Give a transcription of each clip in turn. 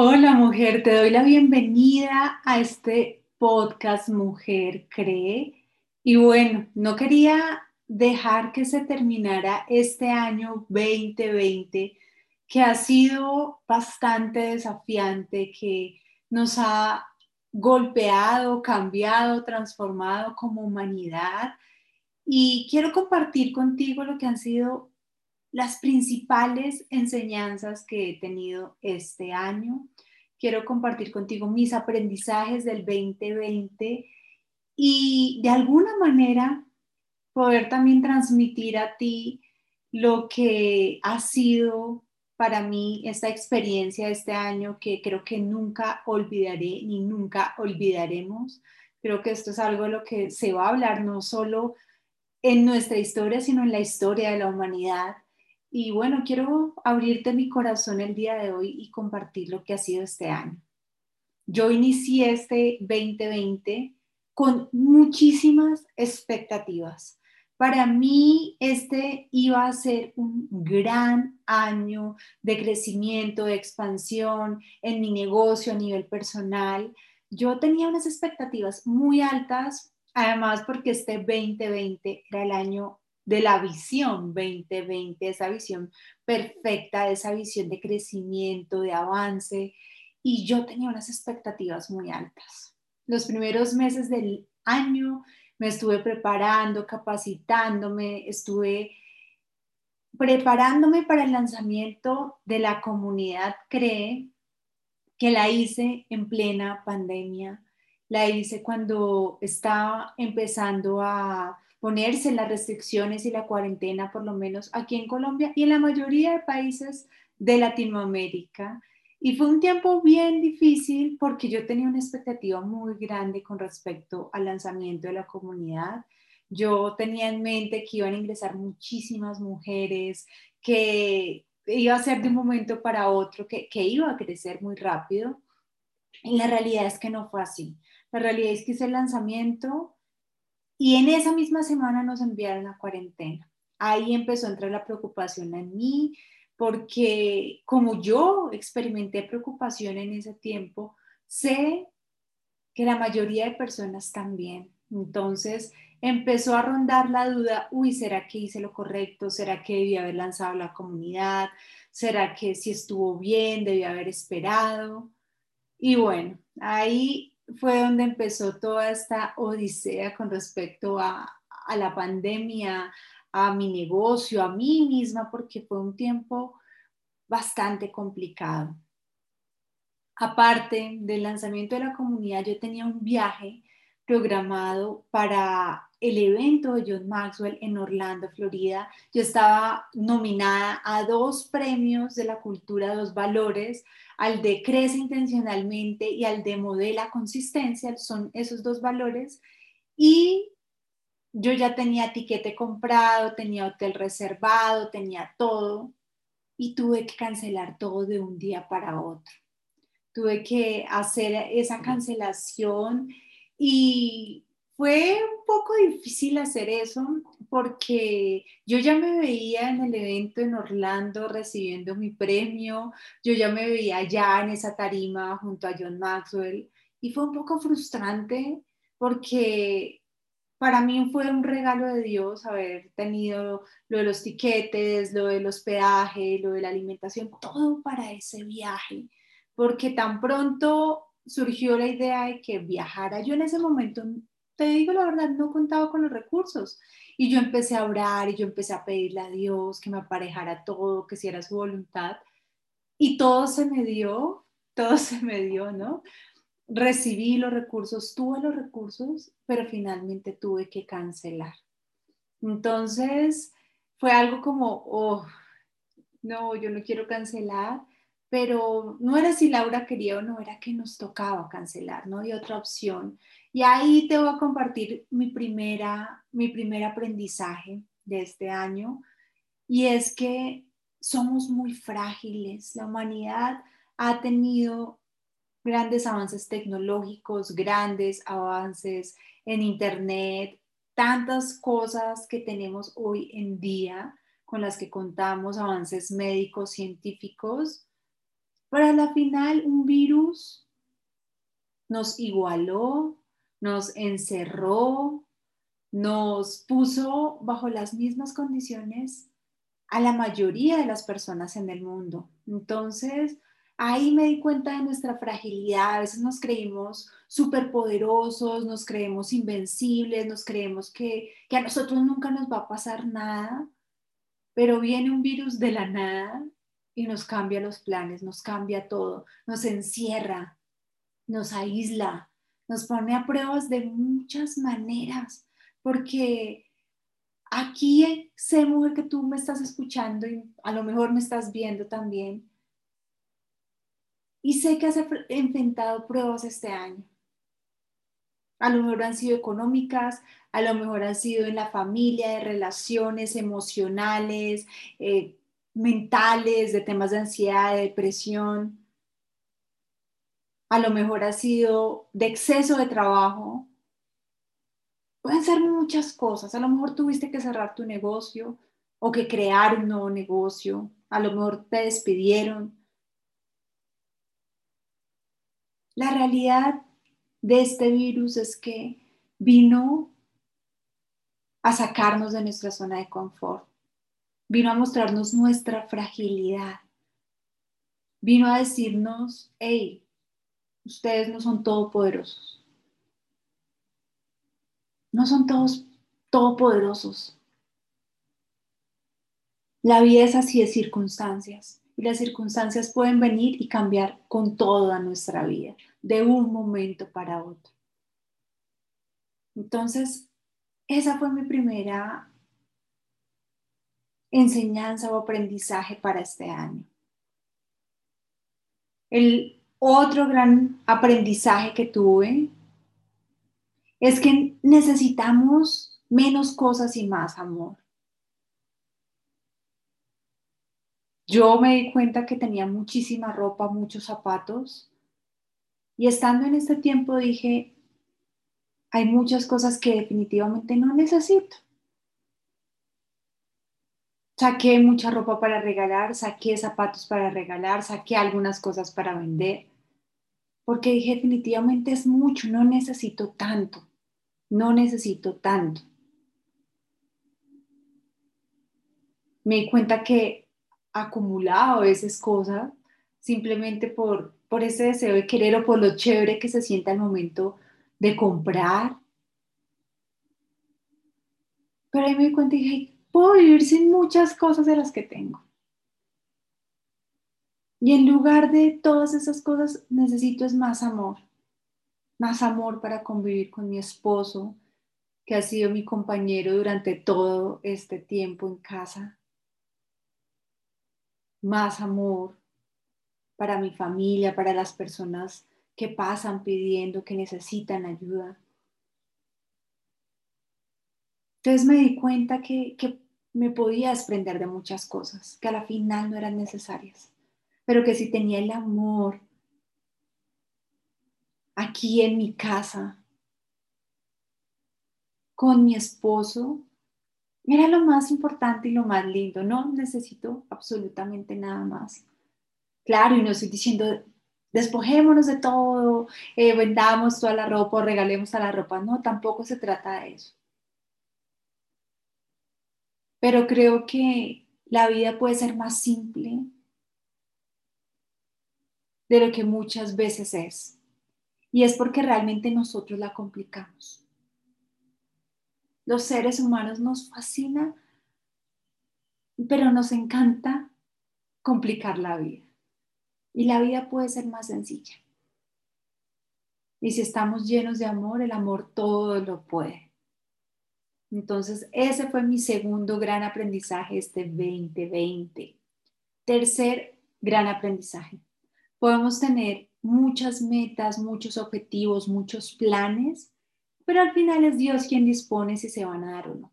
Hola mujer, te doy la bienvenida a este podcast Mujer Cree. Y bueno, no quería dejar que se terminara este año 2020 que ha sido bastante desafiante, que nos ha golpeado, cambiado, transformado como humanidad. Y quiero compartir contigo lo que han sido las principales enseñanzas que he tenido este año. Quiero compartir contigo mis aprendizajes del 2020 y de alguna manera poder también transmitir a ti lo que ha sido para mí esta experiencia este año que creo que nunca olvidaré ni nunca olvidaremos. Creo que esto es algo de lo que se va a hablar no solo en nuestra historia, sino en la historia de la humanidad y bueno, quiero abrirte mi corazón el día de hoy y compartir lo que ha sido este año. Yo inicié este 2020 con muchísimas expectativas. Para mí este iba a ser un gran año de crecimiento, de expansión en mi negocio a nivel personal. Yo tenía unas expectativas muy altas, además porque este 2020 era el año de la visión 2020, esa visión perfecta, esa visión de crecimiento, de avance. Y yo tenía unas expectativas muy altas. Los primeros meses del año me estuve preparando, capacitándome, estuve preparándome para el lanzamiento de la comunidad CREE, que la hice en plena pandemia. La hice cuando estaba empezando a ponerse las restricciones y la cuarentena, por lo menos aquí en Colombia y en la mayoría de países de Latinoamérica. Y fue un tiempo bien difícil porque yo tenía una expectativa muy grande con respecto al lanzamiento de la comunidad. Yo tenía en mente que iban a ingresar muchísimas mujeres, que iba a ser de un momento para otro, que, que iba a crecer muy rápido. Y la realidad es que no fue así. La realidad es que hice el lanzamiento, y en esa misma semana nos enviaron a cuarentena. Ahí empezó a entrar la preocupación en mí, porque como yo experimenté preocupación en ese tiempo, sé que la mayoría de personas también. Entonces empezó a rondar la duda, uy, ¿será que hice lo correcto? ¿Será que debía haber lanzado la comunidad? ¿Será que si estuvo bien, debía haber esperado? Y bueno, ahí fue donde empezó toda esta odisea con respecto a, la pandemia, a mi negocio, a mí misma, porque fue un tiempo bastante complicado. Aparte del lanzamiento de la comunidad, yo tenía un viaje programado para el evento de John Maxwell en Orlando, Florida. Yo estaba nominada a dos premios de la cultura, dos valores, al de crece intencionalmente y al de modela consistencia, son esos dos valores. Y yo ya tenía tiquete comprado, tenía hotel reservado, tenía todo y tuve que cancelar todo de un día para otro. Tuve que hacer esa cancelación y fue un poco difícil hacer eso porque yo ya me veía en el evento en Orlando recibiendo mi premio, yo ya me veía ya en esa tarima junto a John Maxwell y fue un poco frustrante porque para mí fue un regalo de Dios haber tenido lo de los tiquetes, lo del hospedaje, lo de la alimentación, todo para ese viaje, porque tan pronto surgió la idea de que viajara. Yo en ese momento te digo la verdad, no contaba con los recursos. Y yo empecé a orar y yo empecé a pedirle a Dios que me aparejara todo, que hiciera su voluntad. Y todo se me dio, todo se me dio, ¿no? Recibí los recursos, tuve los recursos, pero finalmente tuve que cancelar. Entonces, fue algo como, oh, no, yo no quiero cancelar, pero no era si Laura quería o no, era que nos tocaba cancelar, no había otra opción. Y ahí te voy a compartir mi, primera, mi primer aprendizaje de este año, y es que somos muy frágiles. La humanidad ha tenido grandes avances tecnológicos, grandes avances en Internet, tantas cosas que tenemos hoy en día con las que contamos, avances médicos, científicos, Pero a la final un virus nos igualó, nos encerró, nos puso bajo las mismas condiciones a la mayoría de las personas en el mundo. Entonces, ahí me di cuenta de nuestra fragilidad. A veces nos creímos superpoderosos, nos creemos invencibles, nos creemos que, que a nosotros nunca nos va a pasar nada, pero viene un virus de la nada y nos cambia los planes, nos cambia todo, nos encierra, nos aísla, nos pone a pruebas de muchas maneras, porque aquí sé, mujer, que tú me estás escuchando y a lo mejor me estás viendo también. Y sé que has enfrentado pruebas este año. A lo mejor han sido económicas, a lo mejor han sido en la familia, de relaciones emocionales, eh, mentales, de temas de ansiedad, de depresión. A lo mejor ha sido de exceso de trabajo. Pueden ser muchas cosas. A lo mejor tuviste que cerrar tu negocio o que crear un nuevo negocio. A lo mejor te despidieron. La realidad de este virus es que vino a sacarnos de nuestra zona de confort vino a mostrarnos nuestra fragilidad. Vino a decirnos, hey, ustedes no son todopoderosos. No son todos todopoderosos. La vida es así de circunstancias y las circunstancias pueden venir y cambiar con toda nuestra vida, de un momento para otro. Entonces, esa fue mi primera enseñanza o aprendizaje para este año. El otro gran aprendizaje que tuve es que necesitamos menos cosas y más amor. Yo me di cuenta que tenía muchísima ropa, muchos zapatos y estando en este tiempo dije, hay muchas cosas que definitivamente no necesito. Saqué mucha ropa para regalar, saqué zapatos para regalar, saqué algunas cosas para vender, porque dije definitivamente es mucho, no necesito tanto, no necesito tanto. Me di cuenta que acumulado a veces cosas simplemente por, por ese deseo de querer o por lo chévere que se sienta al momento de comprar. Pero ahí me di cuenta y dije, puedo vivir sin muchas cosas de las que tengo. Y en lugar de todas esas cosas, necesito es más amor. Más amor para convivir con mi esposo, que ha sido mi compañero durante todo este tiempo en casa. Más amor para mi familia, para las personas que pasan pidiendo, que necesitan ayuda. Entonces me di cuenta que, me podía desprender de muchas cosas que a la final no eran necesarias, pero que si tenía el amor aquí en mi casa, con mi esposo, era lo más importante y lo más lindo. No necesito absolutamente nada más. Claro, y no estoy diciendo, despojémonos de todo, eh, vendamos toda la ropa o regalemos a la ropa. No, tampoco se trata de eso. Pero creo que la vida puede ser más simple de lo que muchas veces es. Y es porque realmente nosotros la complicamos. Los seres humanos nos fascina, pero nos encanta complicar la vida. Y la vida puede ser más sencilla. Y si estamos llenos de amor, el amor todo lo puede. Entonces, ese fue mi segundo gran aprendizaje este 2020. Tercer gran aprendizaje. Podemos tener muchas metas, muchos objetivos, muchos planes, pero al final es Dios quien dispone si se van a dar o no.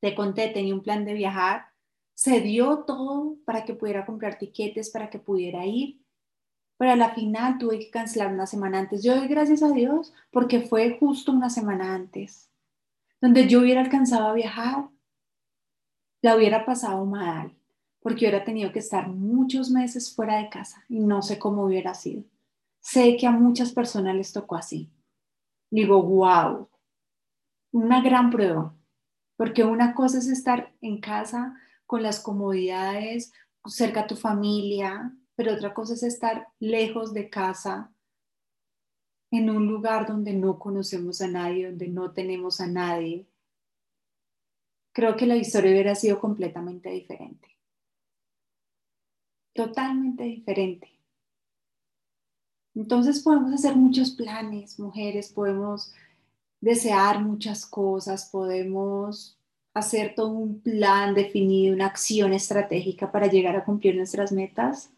Te conté, tenía un plan de viajar, se dio todo para que pudiera comprar tiquetes, para que pudiera ir, pero a la final tuve que cancelar una semana antes. Yo doy gracias a Dios porque fue justo una semana antes donde yo hubiera alcanzado a viajar, la hubiera pasado mal, porque hubiera tenido que estar muchos meses fuera de casa y no sé cómo hubiera sido. Sé que a muchas personas les tocó así. Digo, wow, una gran prueba, porque una cosa es estar en casa con las comodidades, cerca a tu familia, pero otra cosa es estar lejos de casa, en un lugar donde no conocemos a nadie, donde no tenemos a nadie. Creo que la historia hubiera sido completamente diferente. Totalmente diferente. Entonces podemos hacer muchos planes, mujeres, podemos desear muchas cosas, podemos hacer todo un plan definido, una acción estratégica para llegar a cumplir nuestras metas.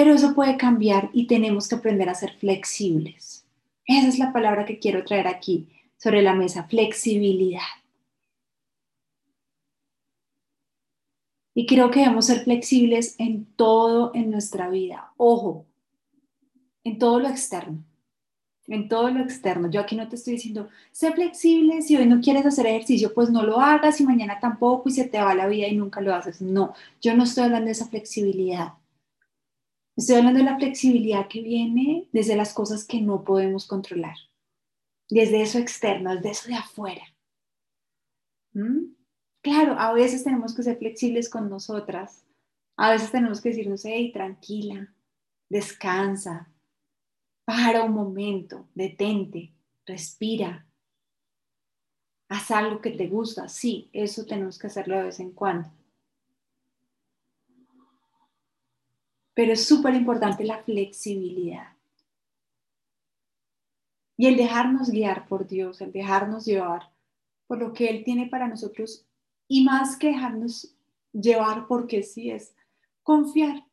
Pero eso puede cambiar y tenemos que aprender a ser flexibles. Esa es la palabra que quiero traer aquí sobre la mesa, flexibilidad. Y creo que debemos ser flexibles en todo en nuestra vida. Ojo, en todo lo externo. En todo lo externo. Yo aquí no te estoy diciendo, sé flexible, si hoy no quieres hacer ejercicio, pues no lo hagas y mañana tampoco y se te va la vida y nunca lo haces. No, yo no estoy hablando de esa flexibilidad. Estoy hablando de la flexibilidad que viene desde las cosas que no podemos controlar, desde eso externo, desde eso de afuera. ¿Mm? Claro, a veces tenemos que ser flexibles con nosotras, a veces tenemos que decirnos, hey, tranquila, descansa, para un momento, detente, respira, haz algo que te gusta. Sí, eso tenemos que hacerlo de vez en cuando. Pero es súper importante la flexibilidad. Y el dejarnos guiar por Dios, el dejarnos llevar por lo que Él tiene para nosotros. Y más que dejarnos llevar porque sí es confiar.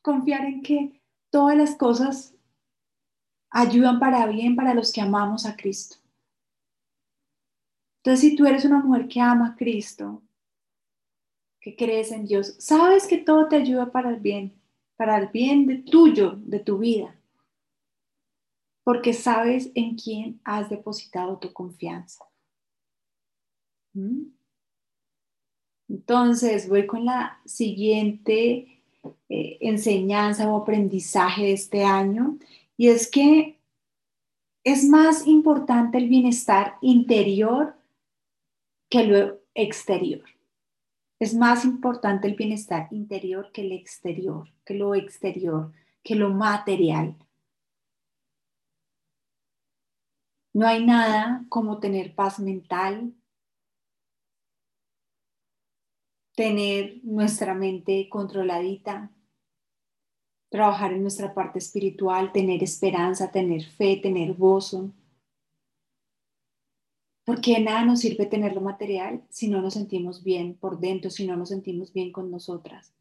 Confiar en que todas las cosas ayudan para bien para los que amamos a Cristo. Entonces, si tú eres una mujer que ama a Cristo, que crees en Dios, sabes que todo te ayuda para el bien para el bien de tuyo, de tu vida, porque sabes en quién has depositado tu confianza. ¿Mm? Entonces, voy con la siguiente eh, enseñanza o aprendizaje de este año, y es que es más importante el bienestar interior que lo exterior. Es más importante el bienestar interior que el exterior, que lo exterior, que lo material. No hay nada como tener paz mental, tener nuestra mente controladita, trabajar en nuestra parte espiritual, tener esperanza, tener fe, tener gozo. Porque nada nos sirve tener lo material si no nos sentimos bien por dentro, si no nos sentimos bien con nosotras.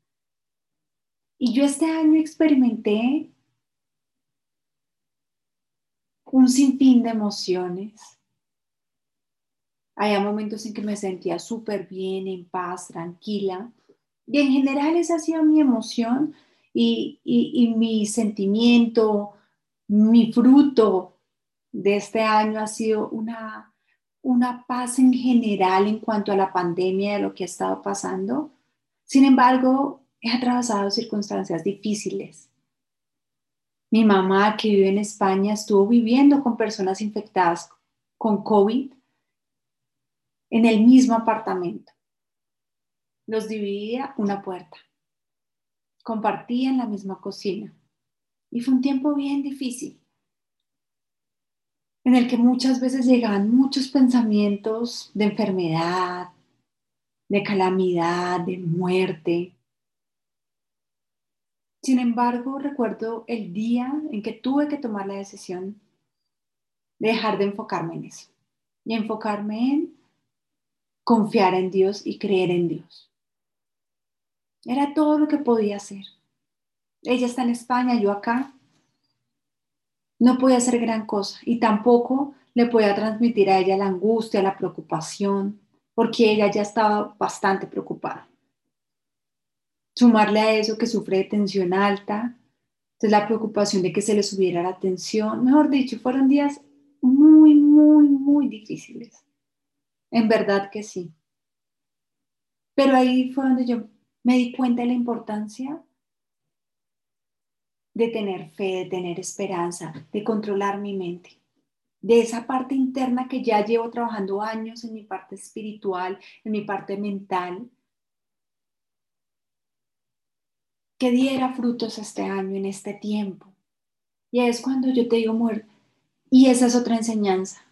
Y yo este año experimenté un sinfín de emociones. Había momentos en que me sentía súper bien, en paz, tranquila. Y en general esa ha sido mi emoción y, y mi sentimiento, mi fruto de este año ha sido una una paz en general en cuanto a la pandemia de lo que ha estado pasando. Sin embargo, he atravesado circunstancias difíciles. Mi mamá, que vive en España, estuvo viviendo con personas infectadas con COVID en el mismo apartamento. Los dividía una puerta. Compartían la misma cocina. Y fue un tiempo bien difícil en el que muchas veces llegaban muchos pensamientos de enfermedad, de calamidad, de muerte. Sin embargo, recuerdo el día en que tuve que tomar la decisión de dejar de enfocarme en eso y enfocarme en confiar en Dios y creer en Dios. Era todo lo que podía hacer. Ella está en España, yo acá, no podía hacer gran cosa y tampoco le podía transmitir a ella la angustia, la preocupación, porque ella ya estaba bastante preocupada. Sumarle a eso que sufre de tensión alta, entonces la preocupación de que se le subiera la tensión, mejor dicho, fueron días muy, muy, muy difíciles. En verdad que sí. Pero ahí fue donde yo me di cuenta de la importancia de tener fe, de tener esperanza, de controlar mi mente, de esa parte interna que ya llevo trabajando años en mi parte espiritual, en mi parte mental, que diera frutos este año, en este tiempo. Y es cuando yo te digo, mujer, y esa es otra enseñanza,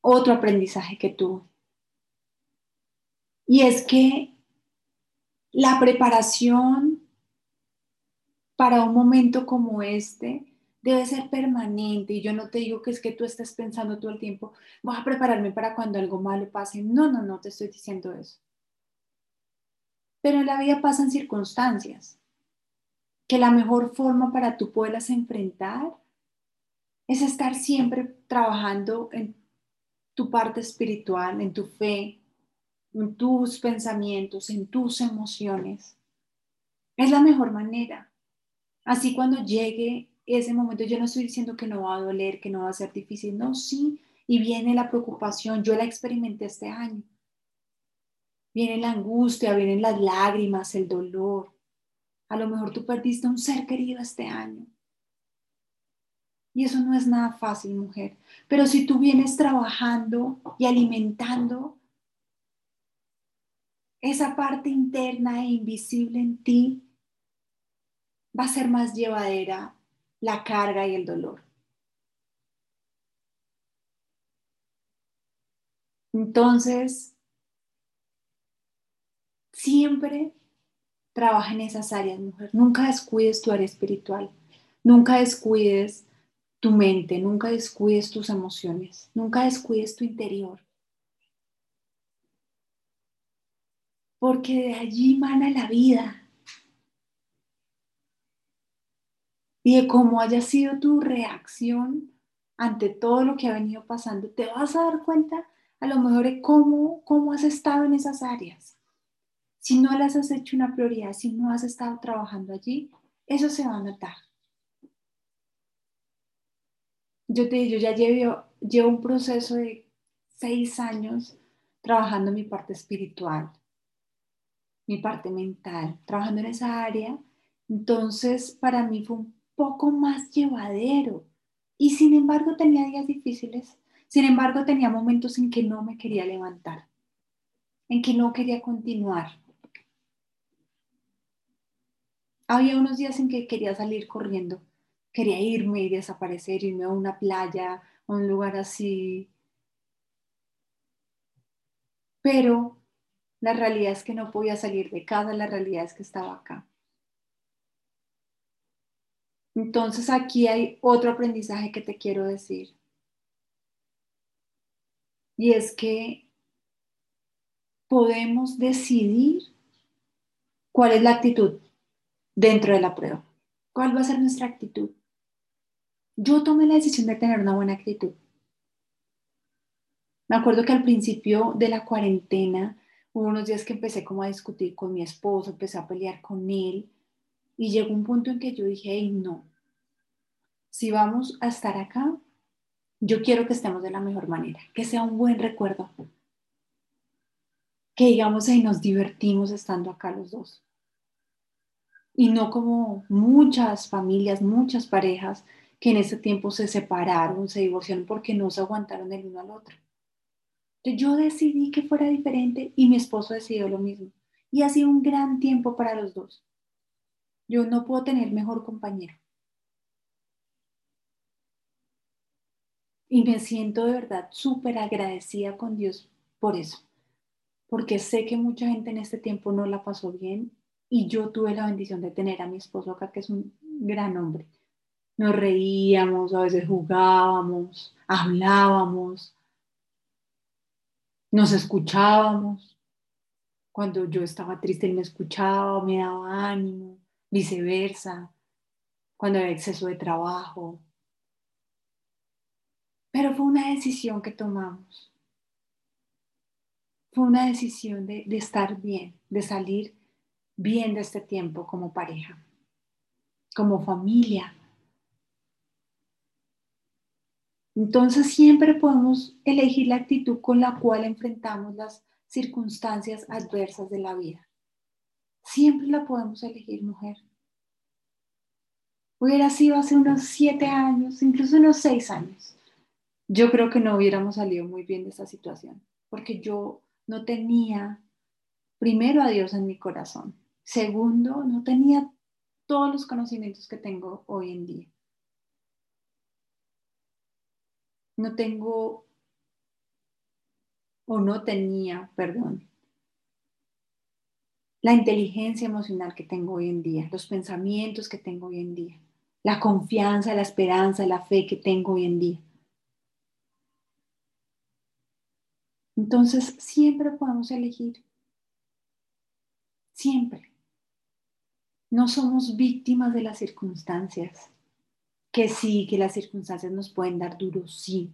otro aprendizaje que tuve. Y es que la preparación para un momento como este debe ser permanente. Y yo no te digo que es que tú estés pensando todo el tiempo, voy a prepararme para cuando algo malo pase. No, no, no te estoy diciendo eso. Pero en la vida pasan circunstancias que la mejor forma para tú poderlas enfrentar es estar siempre trabajando en tu parte espiritual, en tu fe, en tus pensamientos, en tus emociones. Es la mejor manera. Así cuando llegue ese momento, yo no estoy diciendo que no va a doler, que no va a ser difícil, no, sí, y viene la preocupación, yo la experimenté este año. Viene la angustia, vienen las lágrimas, el dolor. A lo mejor tú perdiste un ser querido este año. Y eso no es nada fácil, mujer. Pero si tú vienes trabajando y alimentando esa parte interna e invisible en ti, va a ser más llevadera la carga y el dolor. Entonces, siempre trabaja en esas áreas, mujer. Nunca descuides tu área espiritual. Nunca descuides tu mente, nunca descuides tus emociones, nunca descuides tu interior. Porque de allí mana la vida. Y de cómo haya sido tu reacción ante todo lo que ha venido pasando, te vas a dar cuenta a lo mejor de cómo, cómo has estado en esas áreas. Si no las has hecho una prioridad, si no has estado trabajando allí, eso se va a notar yo te yo ya llevo, llevo un proceso de seis años trabajando mi parte espiritual, mi parte mental, trabajando en esa área. Entonces, para mí fue un poco más llevadero. Y sin embargo, tenía días difíciles. Sin embargo, tenía momentos en que no me quería levantar, en que no quería continuar. Había unos días en que quería salir corriendo quería irme y desaparecer, irme a una playa, a un lugar así. Pero la realidad es que no podía salir de casa, la realidad es que estaba acá. Entonces aquí hay otro aprendizaje que te quiero decir. Y es que podemos decidir cuál es la actitud dentro de la prueba. ¿Cuál va a ser nuestra actitud? yo tomé la decisión de tener una buena actitud. Me acuerdo que al principio de la cuarentena hubo unos días que empecé como a discutir con mi esposo, empecé a pelear con él y llegó un punto en que yo dije, hey, no, si vamos a estar acá, yo quiero que estemos de la mejor manera, que sea un buen recuerdo, que digamos ahí nos divertimos estando acá los dos. Y no como muchas familias, muchas parejas que en ese tiempo se separaron, se divorciaron porque no se aguantaron el uno al otro. yo decidí que fuera diferente y mi esposo decidió lo mismo. Y ha sido un gran tiempo para los dos. Yo no puedo tener mejor compañero. Y me siento de verdad súper agradecida con Dios por eso. Porque sé que mucha gente en este tiempo no la pasó bien y yo tuve la bendición de tener a mi esposo acá, que es un gran hombre nos reíamos, a veces jugábamos, hablábamos, nos escuchábamos. Cuando yo estaba triste, él me escuchaba, me daba ánimo, viceversa, cuando había exceso de trabajo. Pero fue una decisión que tomamos. Fue una decisión de, de estar bien, de salir bien de este tiempo como pareja, como familia, entonces siempre podemos elegir la actitud con la cual enfrentamos las circunstancias adversas de la vida. Siempre la podemos elegir, mujer. Hubiera sido hace unos siete años, incluso unos seis años. Yo creo que no hubiéramos salido muy bien de esta situación, porque yo no tenía, primero, a Dios en mi corazón. Segundo, no tenía todos los conocimientos que tengo hoy en día. No tengo, o no tenía, perdón, la inteligencia emocional que tengo hoy en día, los pensamientos que tengo hoy en día, la confianza, la esperanza, la fe que tengo hoy en día. Entonces, siempre podemos elegir. Siempre. No somos víctimas de las circunstancias. Que sí, que las circunstancias nos pueden dar duro, sí.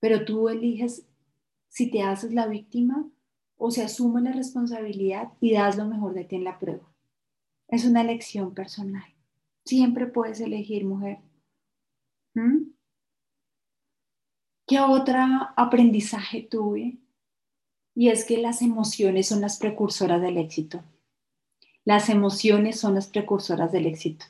Pero tú eliges si te haces la víctima o se asume la responsabilidad y das lo mejor de ti en la prueba. Es una elección personal. Siempre puedes elegir, mujer. ¿Mm? ¿Qué otro aprendizaje tuve? Y es que las emociones son las precursoras del éxito. Las emociones son las precursoras del éxito.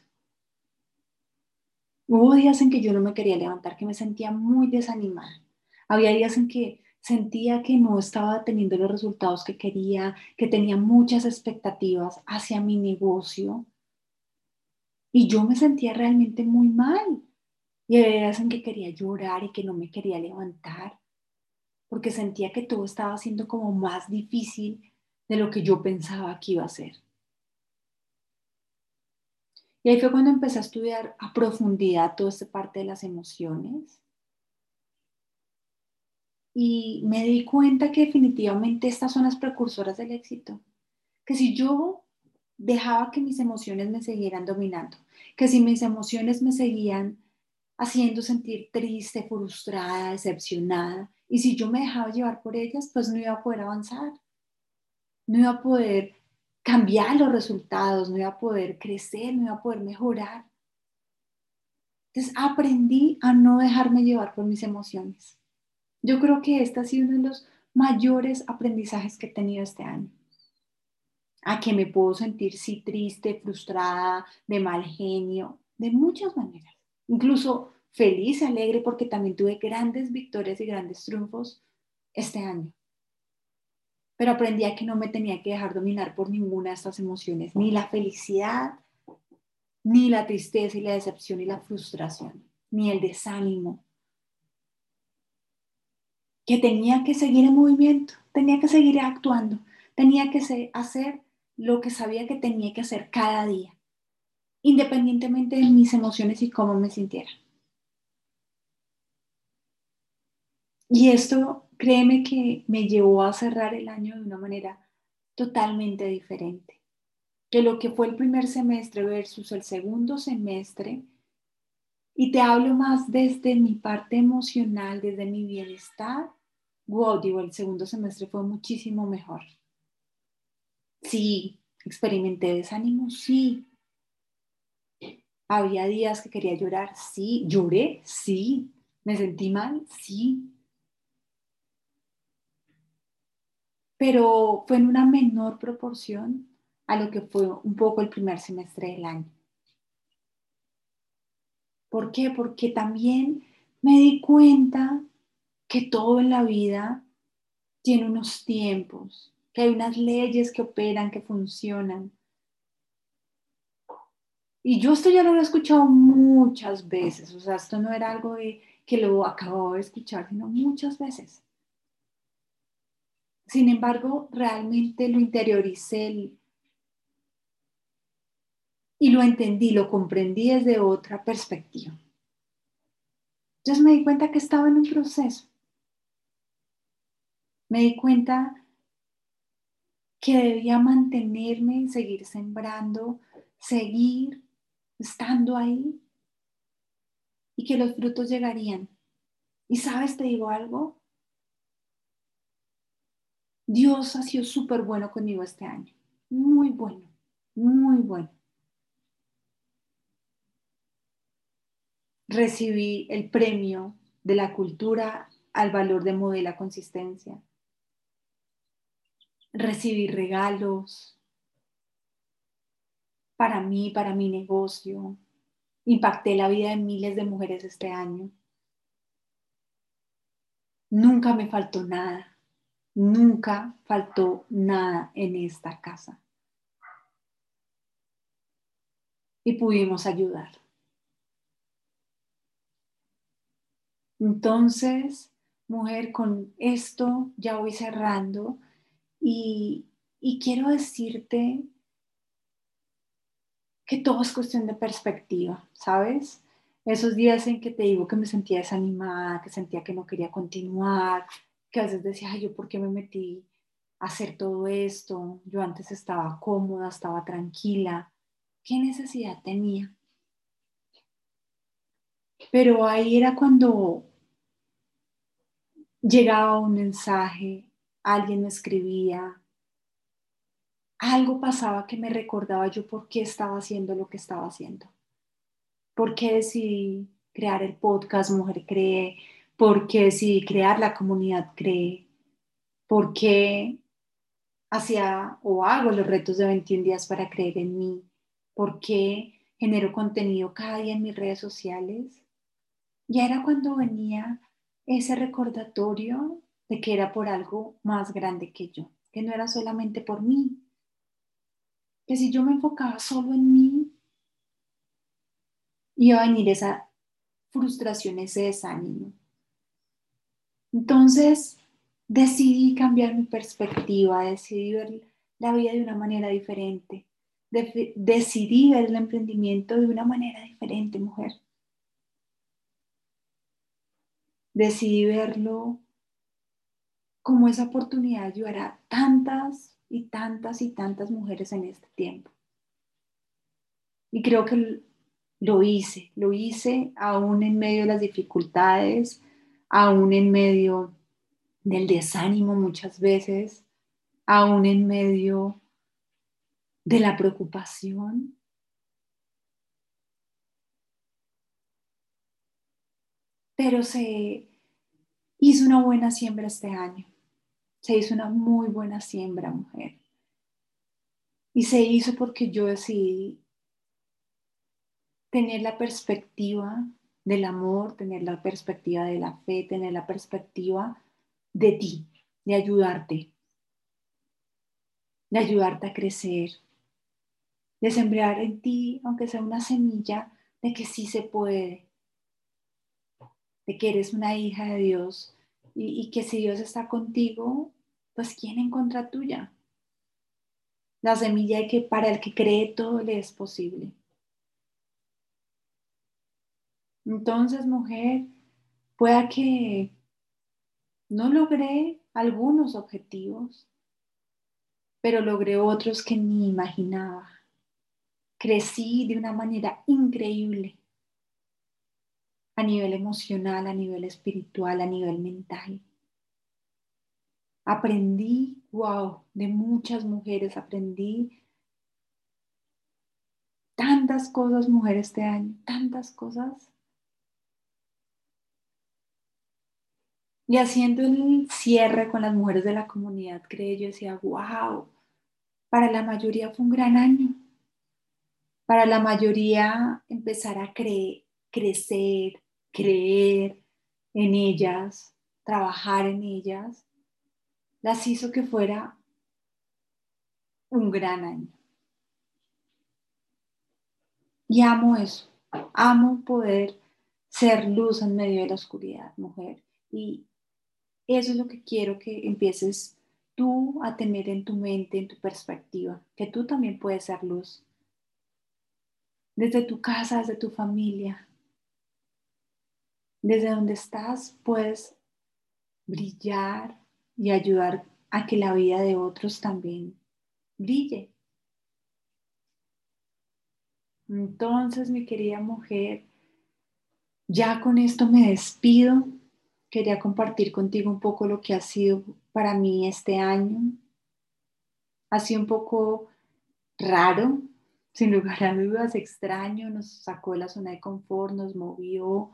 Hubo días en que yo no me quería levantar, que me sentía muy desanimada. Había días en que sentía que no estaba teniendo los resultados que quería, que tenía muchas expectativas hacia mi negocio. Y yo me sentía realmente muy mal. Y días en que quería llorar y que no me quería levantar, porque sentía que todo estaba siendo como más difícil de lo que yo pensaba que iba a ser. Y ahí fue cuando empecé a estudiar a profundidad toda esta parte de las emociones y me di cuenta que definitivamente estas son las precursoras del éxito. Que si yo dejaba que mis emociones me siguieran dominando, que si mis emociones me seguían haciendo sentir triste, frustrada, decepcionada, y si yo me dejaba llevar por ellas, pues no iba a poder avanzar, no iba a poder cambiar los resultados, no iba a poder crecer, no iba a poder mejorar. Entonces aprendí a no dejarme llevar por mis emociones. Yo creo que este ha sido uno de los mayores aprendizajes que he tenido este año. A que me puedo sentir sí triste, frustrada, de mal genio, de muchas maneras. Incluso feliz, alegre, porque también tuve grandes victorias y grandes triunfos este año. Pero aprendí a que no me tenía que dejar dominar por ninguna de estas emociones, ni la felicidad, ni la tristeza y la decepción y la frustración, ni el desánimo, que tenía que seguir en movimiento, tenía que seguir actuando, tenía que hacer lo que sabía que tenía que hacer cada día, independientemente de mis emociones y cómo me sintiera. Y esto, créeme que me llevó a cerrar el año de una manera totalmente diferente. Que lo que fue el primer semestre versus el segundo semestre, y te hablo más desde mi parte emocional, desde mi bienestar, wow, digo, el segundo semestre fue muchísimo mejor. Sí, experimenté desánimo, sí. Había días que quería llorar, sí. Lloré, sí. Me sentí mal, sí. Pero fue en una menor proporción a lo que fue un poco el primer semestre del año. ¿Por qué? Porque también me di cuenta que todo en la vida tiene unos tiempos, que hay unas leyes que operan, que funcionan. Y yo esto ya lo he escuchado muchas veces, o sea, esto no era algo que lo acabo de escuchar, sino muchas veces. Sin embargo, realmente lo interioricé y lo entendí, lo comprendí desde otra perspectiva. Entonces me di cuenta que estaba en un proceso me di cuenta que debía mantenerme, seguir sembrando, seguir estando ahí y que los frutos llegarían. Y sabes, te digo algo, Dios ha sido súper bueno conmigo este año, muy bueno, muy bueno. Recibí el premio de la cultura al valor de modela consistencia. Recibir regalos para mí, para mi negocio. Impacté la vida de miles de mujeres este año. Nunca me faltó nada. Nunca faltó nada en esta casa. Y pudimos ayudar. Entonces, mujer, con esto ya voy cerrando y, quiero decirte que todo es cuestión de perspectiva, ¿sabes? Esos días en que te digo que me sentía desanimada, que sentía que no quería continuar, que a veces decía, Ay, yo por qué me metí a hacer todo esto, yo antes estaba cómoda, estaba tranquila, ¿qué necesidad tenía? Pero ahí era cuando llegaba un mensaje, alguien me escribía, algo pasaba que me recordaba yo por qué estaba haciendo lo que estaba haciendo. ¿Por qué decidí crear el podcast Mujer Cree? ¿Por qué decidí crear la comunidad Cree? ¿Por qué hacía o hago los retos de 21 días para creer en mí? ¿Por qué genero contenido cada día en mis redes sociales? Ya era cuando venía ese recordatorio de que era por algo más grande que yo, que no era solamente por mí, que si yo me enfocaba solo en mí, iba a venir esa frustración, ese desánimo. Entonces decidí cambiar mi perspectiva, decidí ver la vida de una manera diferente, decidí ver el emprendimiento de una manera diferente, mujer. Decidí verlo como esa oportunidad de ayudar a tantas y tantas y tantas mujeres en este tiempo. Y creo que lo hice, lo hice aún en medio de las dificultades, aún en medio del desánimo muchas veces, aún en medio de la preocupación. Pero se hizo una buena siembra este año. Se hizo una muy buena siembra, mujer. Y se hizo porque yo decidí tener la perspectiva del amor, tener la perspectiva de la fe, tener la perspectiva de ti, de ayudarte, de ayudarte a crecer, de sembrar en ti, aunque sea una semilla, de que sí se puede, de que eres una hija de Dios y, que si Dios está contigo, pues ¿quién en contra tuya? La semilla que para el que cree todo le es posible. Entonces, mujer, pueda que no logré algunos objetivos, pero logré otros que ni imaginaba. Crecí de una manera increíble a nivel emocional, a nivel espiritual, a nivel mental. Aprendí, wow, de muchas mujeres, aprendí tantas cosas, mujeres, este año, tantas cosas. Y haciendo el cierre con las mujeres de la comunidad, creé, yo decía, wow, para la mayoría fue un gran año. Para la mayoría empezar a creer, crecer, creer en ellas, trabajar en ellas, las hizo que fuera un gran año. Y amo eso, amo poder ser luz en medio de la oscuridad, mujer. Y eso es lo que quiero que empieces tú a tener en tu mente, en tu perspectiva, que tú también puedes ser luz. Desde tu casa, desde tu familia, desde donde estás puedes brillar y ayudar a que la vida de otros también brille. Entonces, mi querida mujer, ya con esto me despido. Quería compartir contigo un poco lo que ha sido para mí este año. Ha sido un poco raro, sin lugar a dudas, extraño, nos sacó de la zona de confort, nos movió,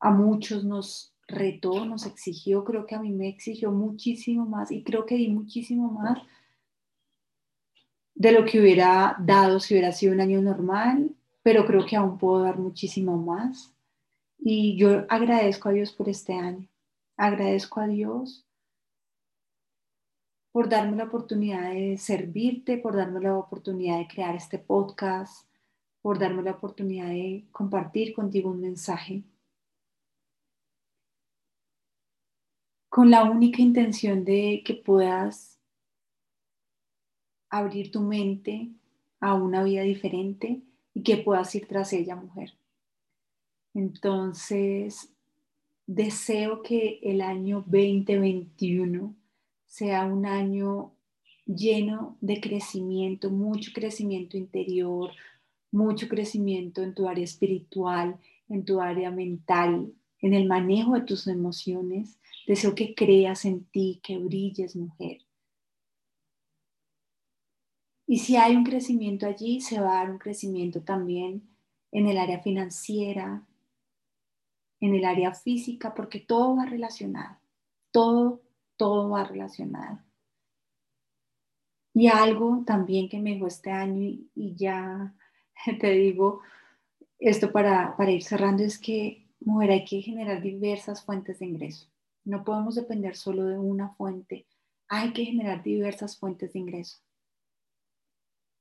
a muchos nos retó, nos exigió, creo que a mí me exigió muchísimo más y creo que di muchísimo más de lo que hubiera dado si hubiera sido un año normal, pero creo que aún puedo dar muchísimo más. Y yo agradezco a Dios por este año. Agradezco a Dios por darme la oportunidad de servirte, por darme la oportunidad de crear este podcast, por darme la oportunidad de compartir contigo un mensaje con la única intención de que puedas abrir tu mente a una vida diferente y que puedas ir tras ella, mujer. Entonces, deseo que el año 2021 sea un año lleno de crecimiento, mucho crecimiento interior, mucho crecimiento en tu área espiritual, en tu área mental, en el manejo de tus emociones. Deseo que creas en ti, que brilles, mujer. Y si hay un crecimiento allí, se va a dar un crecimiento también en el área financiera, en el área física, porque todo va relacionado. Todo, todo va relacionado. Y algo también que me dejó este año y, ya te digo esto para, para ir cerrando es que, mujer, hay que generar diversas fuentes de ingreso. No podemos depender solo de una fuente. Hay que generar diversas fuentes de ingreso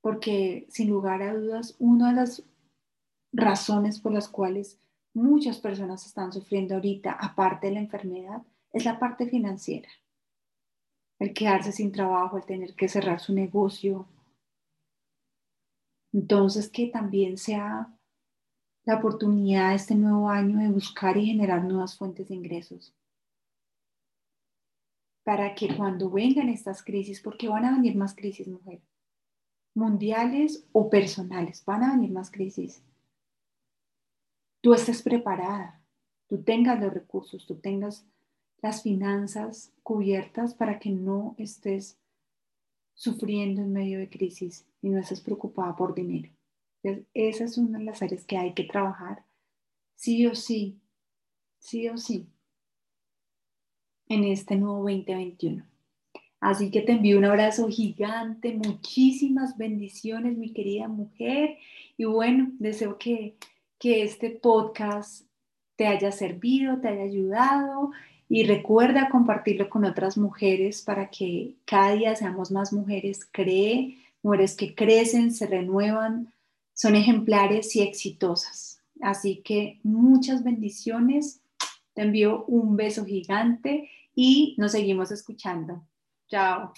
porque sin lugar a dudas, una de las razones por las cuales muchas personas están sufriendo ahorita, aparte de la enfermedad, es la parte financiera. El quedarse sin trabajo, el tener que cerrar su negocio. Entonces, que también sea la oportunidad este nuevo año de buscar y generar nuevas fuentes de ingresos. Para que cuando vengan estas crisis, porque van a venir más crisis, mujer, mundiales o personales, van a venir más crisis. Tú estés preparada, tú tengas los recursos, tú tengas las finanzas cubiertas para que no estés sufriendo en medio de crisis y no estés preocupada por dinero. esa es una de las áreas que hay que trabajar sí o sí, sí o sí, en este nuevo 2021. Así que te envío un abrazo gigante, muchísimas bendiciones, mi querida mujer. Y bueno, deseo que, que este podcast te haya servido, te haya ayudado y recuerda compartirlo con otras mujeres para que cada día seamos más mujeres, cree, mujeres que crecen, se renuevan, son ejemplares y exitosas. Así que muchas bendiciones, te envío un beso gigante y nos seguimos escuchando. Chao.